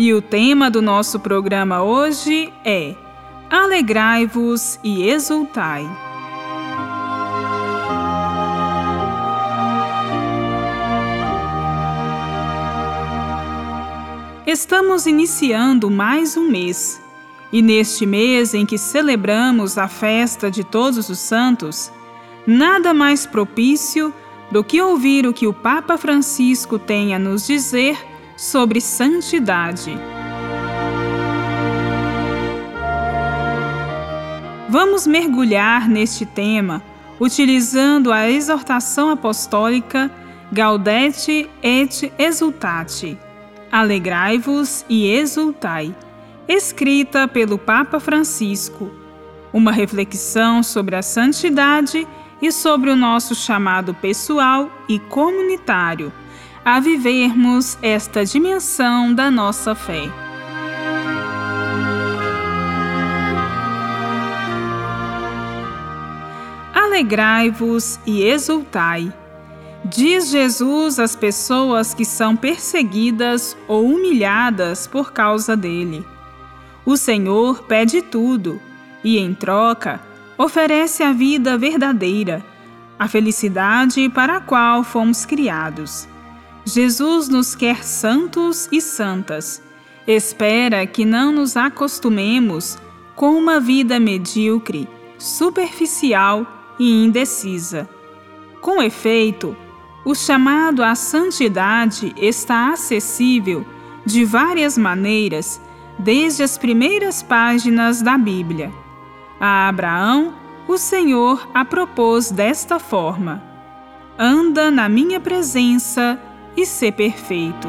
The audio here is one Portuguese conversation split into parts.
E o tema do nosso programa hoje é Alegrai-vos e exultai. Estamos iniciando mais um mês, e neste mês em que celebramos a festa de Todos os Santos, nada mais propício do que ouvir o que o Papa Francisco tem a nos dizer sobre santidade. Vamos mergulhar neste tema utilizando a exortação apostólica Gaudete et Exultate. Alegrai-vos e exultai, escrita pelo Papa Francisco. Uma reflexão sobre a santidade e sobre o nosso chamado pessoal e comunitário a vivermos esta dimensão da nossa fé. Alegrai-vos e exultai. Diz Jesus às pessoas que são perseguidas ou humilhadas por causa dele. O Senhor pede tudo e, em troca, oferece a vida verdadeira, a felicidade para a qual fomos criados. Jesus nos quer santos e santas. Espera que não nos acostumemos com uma vida medíocre, superficial e indecisa. Com efeito, o chamado à santidade está acessível de várias maneiras desde as primeiras páginas da Bíblia. A Abraão, o Senhor a propôs desta forma: Anda na minha presença e ser perfeito.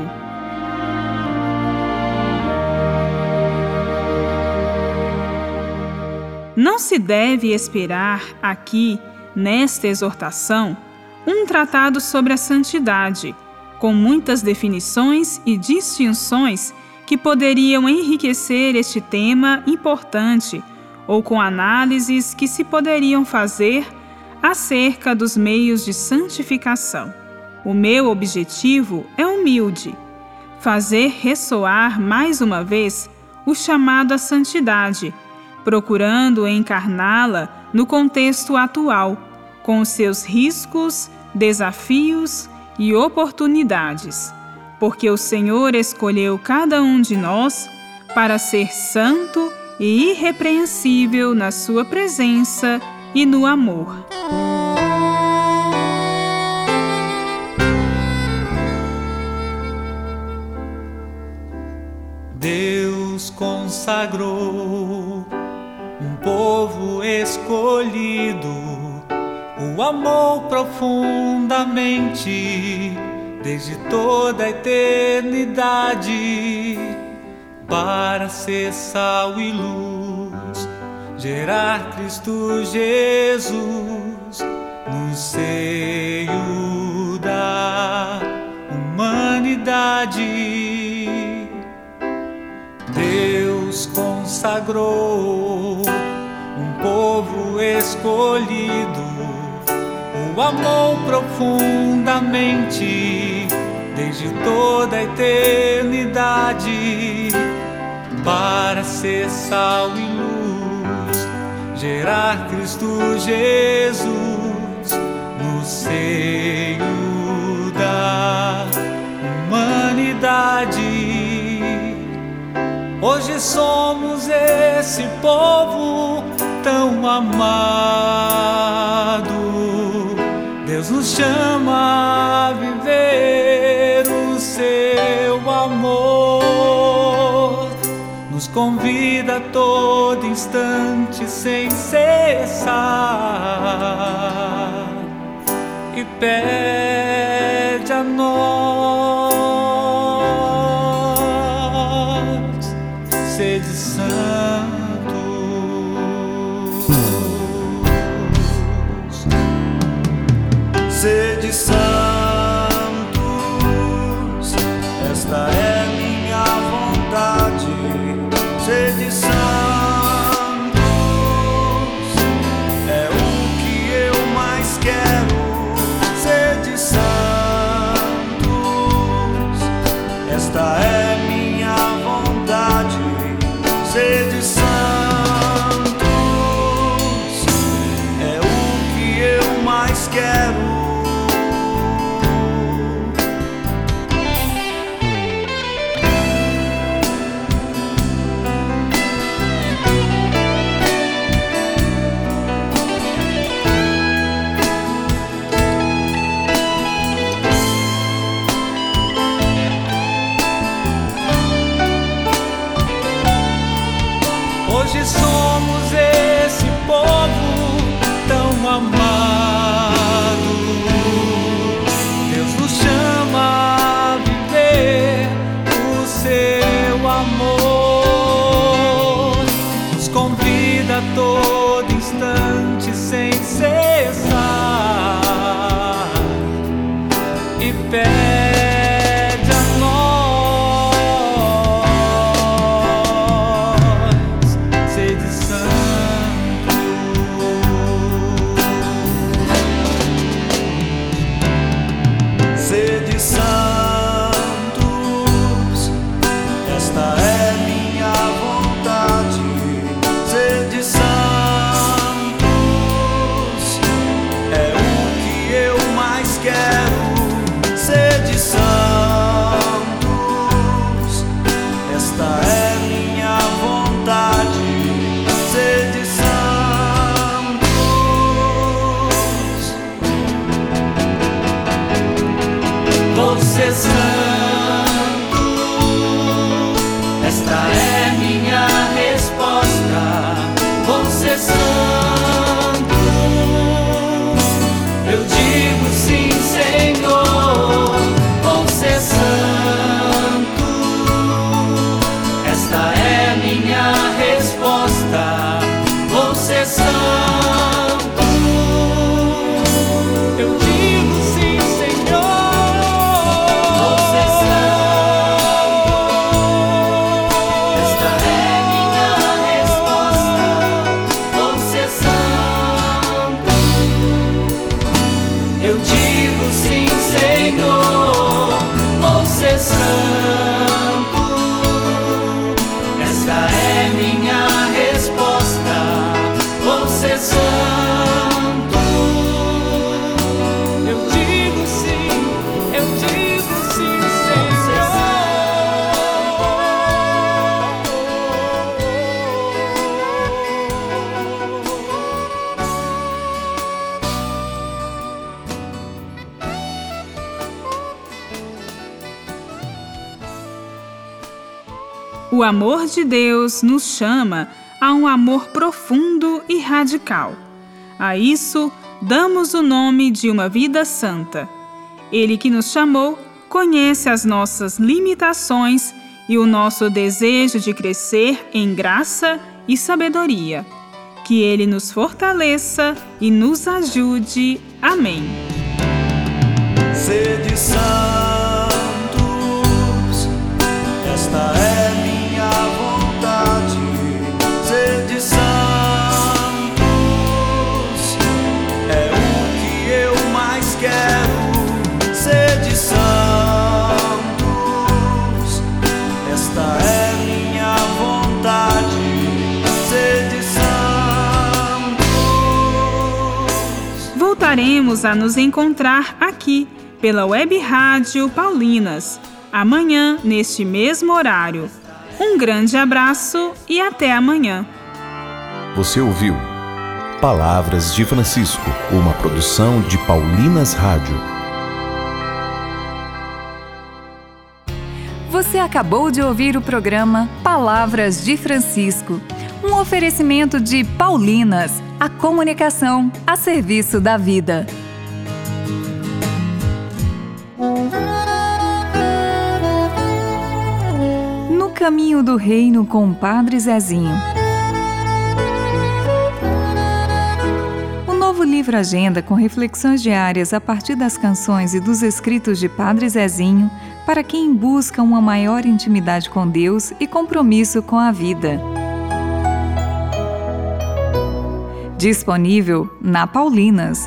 Não se deve esperar aqui, nesta exortação, um tratado sobre a santidade, com muitas definições e distinções que poderiam enriquecer este tema importante ou com análises que se poderiam fazer acerca dos meios de santificação. O meu objetivo é humilde: fazer ressoar mais uma vez o chamado à santidade, procurando encarná-la no contexto atual, com seus riscos, desafios e oportunidades, porque o Senhor escolheu cada um de nós para ser santo e irrepreensível na Sua presença e no amor. Consagrou um povo escolhido, o amor profundamente desde toda a eternidade para ser sal e luz, gerar Cristo Jesus no seio da humanidade. Consagrou um povo escolhido, o amor profundamente desde toda a eternidade para ser sal e luz, gerar Cristo Jesus no seio da humanidade. Hoje somos esse povo tão amado. Deus nos chama a viver o seu amor nos convida a todo instante sem cessar e pede esta é minha vontade, sede santos, é o que eu mais quero, sede santos, esta é minha vontade, sede santos, Você O amor de Deus nos chama a um amor profundo e radical. A isso damos o nome de uma vida santa. Ele que nos chamou conhece as nossas limitações e o nosso desejo de crescer em graça e sabedoria. Que Ele nos fortaleça e nos ajude. Amém. Sede santos, esta é Voltaremos a nos encontrar aqui pela Web Rádio Paulinas, amanhã, neste mesmo horário. Um grande abraço e até amanhã. Você ouviu Palavras de Francisco, uma produção de Paulinas Rádio. Você acabou de ouvir o programa Palavras de Francisco, um oferecimento de Paulinas, a comunicação a serviço da vida. Caminho do reino com o Padre Zezinho. O novo livro Agenda, com reflexões diárias a partir das canções e dos escritos de Padre Zezinho, para quem busca uma maior intimidade com Deus e compromisso com a vida. Disponível na Paulinas